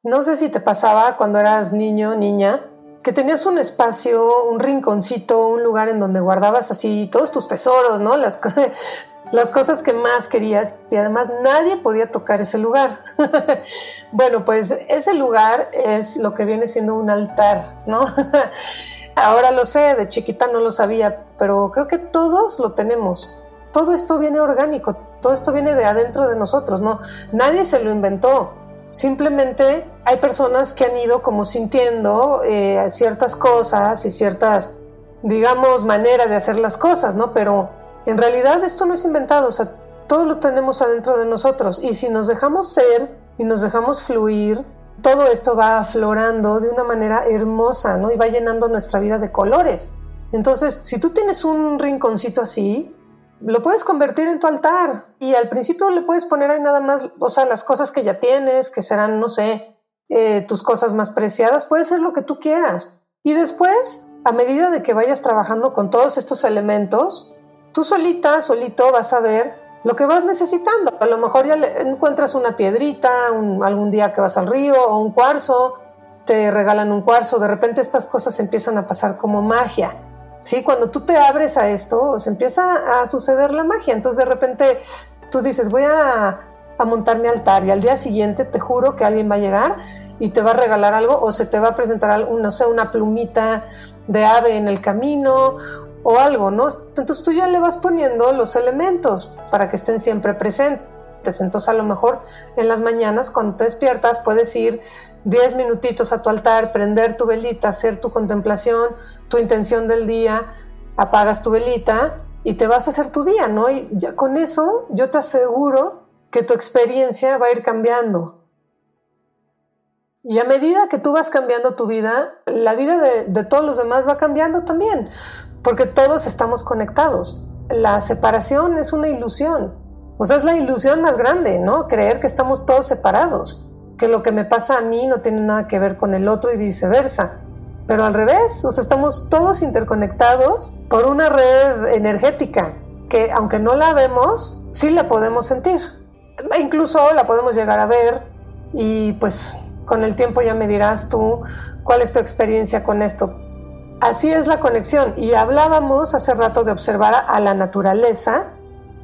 No sé si te pasaba cuando eras niño, niña, que tenías un espacio, un rinconcito, un lugar en donde guardabas así todos tus tesoros, ¿no? Las, <laughs> cosas que más querías y además nadie podía tocar ese lugar. <laughs> bueno, pues ese lugar es lo que viene siendo un altar, ¿no? <laughs> Ahora lo sé, de chiquita no lo sabía, pero creo que todos lo tenemos. Todo esto viene orgánico, todo esto viene de adentro de nosotros, ¿no? Nadie se lo inventó. Simplemente hay personas que han ido como sintiendo eh, ciertas cosas y ciertas, digamos, maneras de hacer las cosas, ¿no? Pero en realidad esto no es inventado, o sea, todo lo tenemos adentro de nosotros. Y si nos dejamos ser y nos dejamos fluir, todo esto va aflorando de una manera hermosa, ¿no? Y va llenando nuestra vida de colores. Entonces, si tú tienes un rinconcito así, lo puedes convertir en tu altar y al principio le puedes poner ahí nada más, o sea, las cosas que ya tienes, que serán, no sé, eh, tus cosas más preciadas, puede ser lo que tú quieras. Y después, a medida de que vayas trabajando con todos estos elementos, tú solita, solito vas a ver lo que vas necesitando. A lo mejor ya encuentras una piedrita algún día que vas al río o un cuarzo, te regalan un cuarzo, de repente estas cosas empiezan a pasar como magia. Sí, cuando tú te abres a esto, se empieza a suceder la magia. Entonces de repente tú dices, voy a, montar mi altar y al día siguiente te juro que alguien va a llegar y te va a regalar algo o se te va a presentar, no sé, una plumita de ave en el camino o algo, ¿no? Entonces tú ya le vas poniendo los elementos para que estén siempre presentes. Entonces a lo mejor en las mañanas cuando te despiertas puedes ir 10 minutitos a tu altar, prender tu velita, hacer tu contemplación, tu intención del día, apagas tu velita y te vas a hacer tu día, ¿no? Y ya con eso yo te aseguro que tu experiencia va a ir cambiando. Y a medida que tú vas cambiando tu vida, la vida de, de todos los demás va cambiando también porque todos estamos conectados. La separación es una ilusión. O sea, es la ilusión más grande, ¿no? Creer que estamos todos separados, que lo que me pasa a mí no tiene nada que ver con el otro y viceversa. Pero al revés, o sea, estamos todos interconectados por una red energética que aunque no la vemos, sí la podemos sentir. E incluso la podemos llegar a ver y pues con el tiempo ya me dirás tú cuál es tu experiencia con esto. Así es la conexión. Y hablábamos hace rato de observar a la naturaleza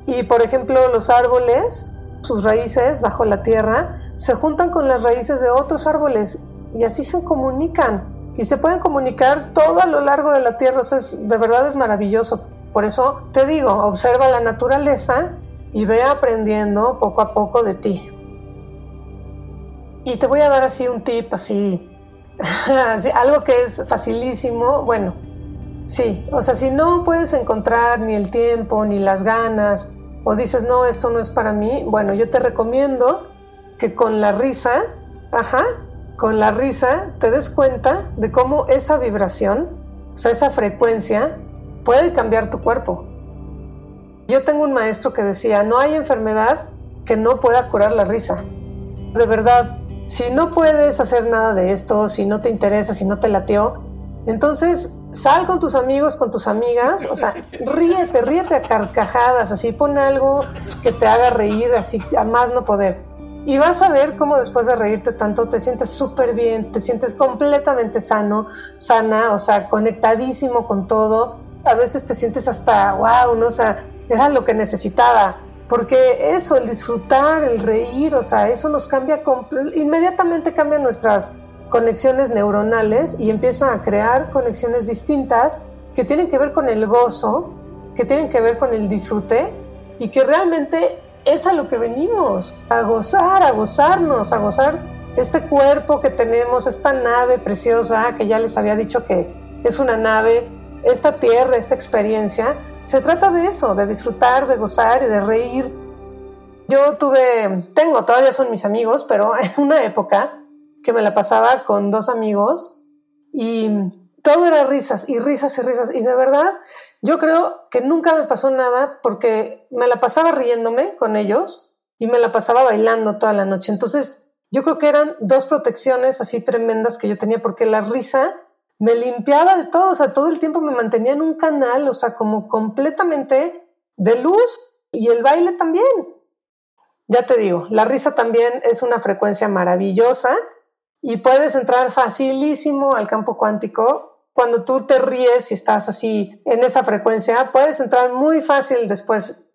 y, por ejemplo, los árboles, sus raíces bajo la tierra, se juntan con las raíces de otros árboles y así se comunican. Y se pueden comunicar todo a lo largo de la tierra. O es, de verdad es maravilloso. Por eso te digo, observa la naturaleza y ve aprendiendo poco a poco de ti. Y te voy a dar así un tip así <laughs> algo que es facilísimo, bueno, sí, o sea, si no puedes encontrar ni el tiempo ni las ganas o dices, no, esto no es para mí, bueno, yo te recomiendo que con la risa, ajá, con la risa te des cuenta de cómo esa vibración, o sea, esa frecuencia puede cambiar tu cuerpo. Yo tengo un maestro que decía, no hay enfermedad que no pueda curar la risa. De verdad, si no puedes hacer nada de esto, si no te interesa, si no te lateó, entonces sal con tus amigos, con tus amigas, o sea, ríete, ríete a carcajadas, así pon algo que te haga reír, así a más no poder. Y vas a ver cómo después de reírte tanto te sientes súper bien, te sientes completamente sano, sana, o sea, conectadísimo con todo. A veces te sientes hasta, wow, ¿no? O sea, era lo que necesitaba porque eso, el disfrutar, el reír, o sea, eso nos cambia, inmediatamente cambia nuestras conexiones neuronales y empieza a crear conexiones distintas que tienen que ver con el gozo, que tienen que ver con el disfrute y que realmente es a lo que venimos, a gozar, a gozarnos, a gozar este cuerpo que tenemos, esta nave preciosa que ya les había dicho que es una nave esta tierra, esta experiencia, se trata de eso, de disfrutar, de gozar y de reír. Yo tuve, tengo, todavía son mis amigos, pero <laughs> en una época que me la pasaba con dos amigos y todo era risas y risas y risas. Y de verdad, yo creo que nunca me pasó nada porque me la pasaba riéndome con ellos y me la pasaba bailando toda la noche. Entonces, yo creo que eran dos protecciones así tremendas que yo tenía porque la risa me limpiaba de todo, o sea, todo el tiempo me mantenía en un canal, o sea, como completamente de luz y el baile también. Ya te digo, la risa también es una frecuencia maravillosa y puedes entrar facilísimo al campo cuántico. Cuando tú te ríes y estás así en esa frecuencia, puedes entrar muy fácil después.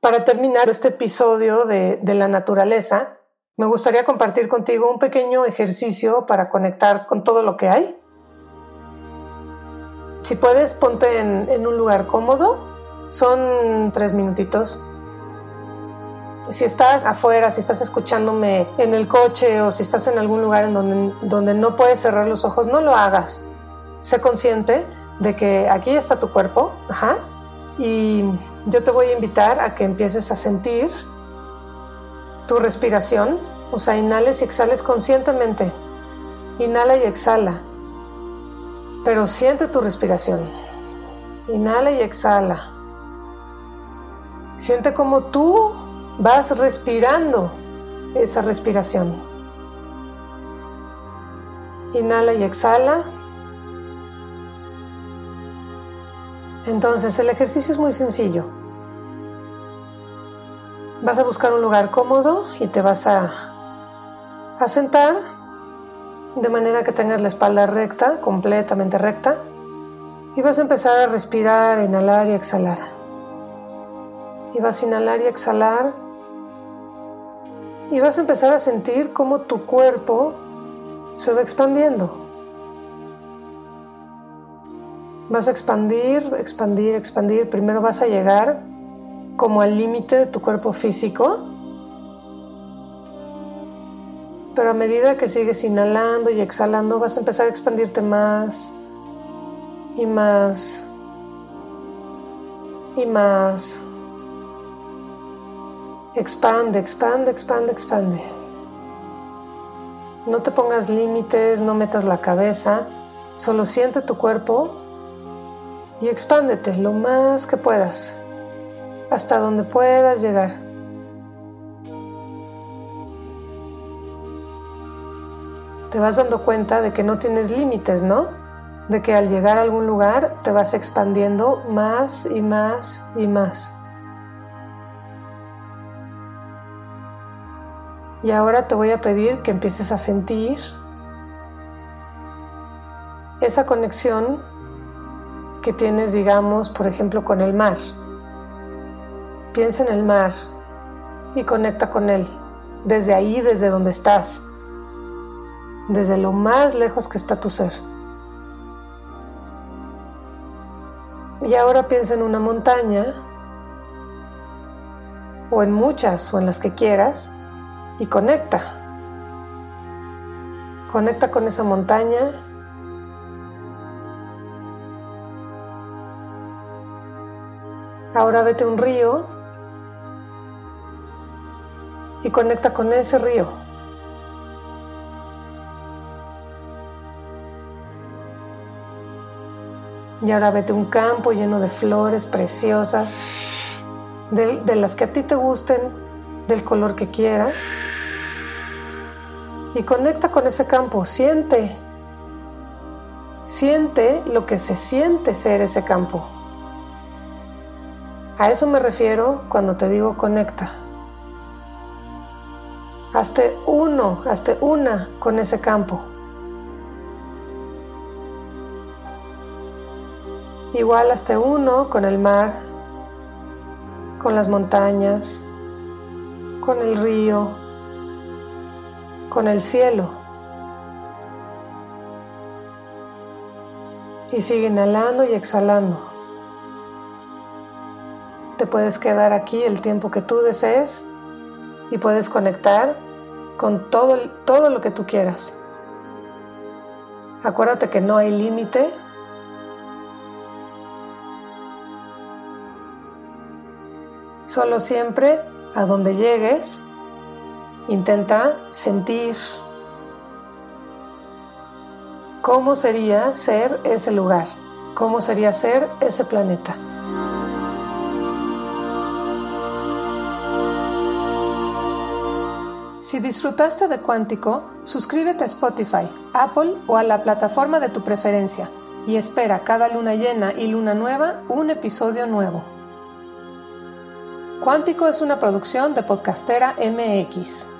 Para terminar este episodio de, de la naturaleza, me gustaría compartir contigo un pequeño ejercicio para conectar con todo lo que hay. Si puedes, ponte en, un lugar cómodo. Son tres minutitos. Si estás afuera, si estás escuchándome en el coche o si estás en algún lugar en donde, no puedes cerrar los ojos, no lo hagas. Sé consciente de que aquí está tu cuerpo. Ajá. Y yo te voy a invitar a que empieces a sentir tu respiración, o sea, inhales y exhales conscientemente. Inhala y exhala. Pero siente tu respiración. Inhala y exhala. Siente como tú vas respirando esa respiración. Inhala y exhala. Entonces el ejercicio es muy sencillo. Vas a buscar un lugar cómodo y te vas a, sentar de manera que tengas la espalda recta, completamente recta. Y vas a empezar a respirar, inhalar y exhalar. Y vas a inhalar y exhalar. Y vas a empezar a sentir cómo tu cuerpo se va expandiendo. Vas a expandir, expandir, expandir. Primero vas a llegar como al límite de tu cuerpo físico. Pero a medida que sigues inhalando y exhalando vas a empezar a expandirte más y más y más. Expande, expande, expande, expande. No te pongas límites, no metas la cabeza, solo siente tu cuerpo y expándete lo más que puedas hasta donde puedas llegar. Te vas dando cuenta de que no tienes límites, ¿no? De que al llegar a algún lugar te vas expandiendo más y más y más. Y ahora te voy a pedir que empieces a sentir esa conexión que tienes, digamos, por ejemplo, con el mar. Piensa en el mar y conecta con él, desde ahí, desde donde estás, desde lo más lejos que está tu ser. Y ahora piensa en una montaña, o en muchas, o en las que quieras, y conecta. Conecta con esa montaña. Ahora vete a un río y conecta con ese río. Y ahora vete a un campo lleno de flores preciosas, de, de, las que a ti te gusten, del color que quieras. Y conecta con ese campo, siente, siente lo que se siente ser ese campo. A eso me refiero cuando te digo conecta. Hazte uno, hazte una con ese campo. Igual hazte uno con el mar, con las montañas, con el río, con el cielo. Y sigue inhalando y exhalando. Te puedes quedar aquí el tiempo que tú desees y puedes conectar con todo, todo lo que tú quieras. Acuérdate que no hay límite. Solo siempre a donde llegues, intenta sentir cómo sería ser ese lugar, cómo sería ser ese planeta. Si disfrutaste de Cuántico, suscríbete a Spotify, Apple o a la plataforma de tu preferencia y espera cada luna llena y luna nueva un episodio nuevo. Cuántico es una producción de Podcastera MX.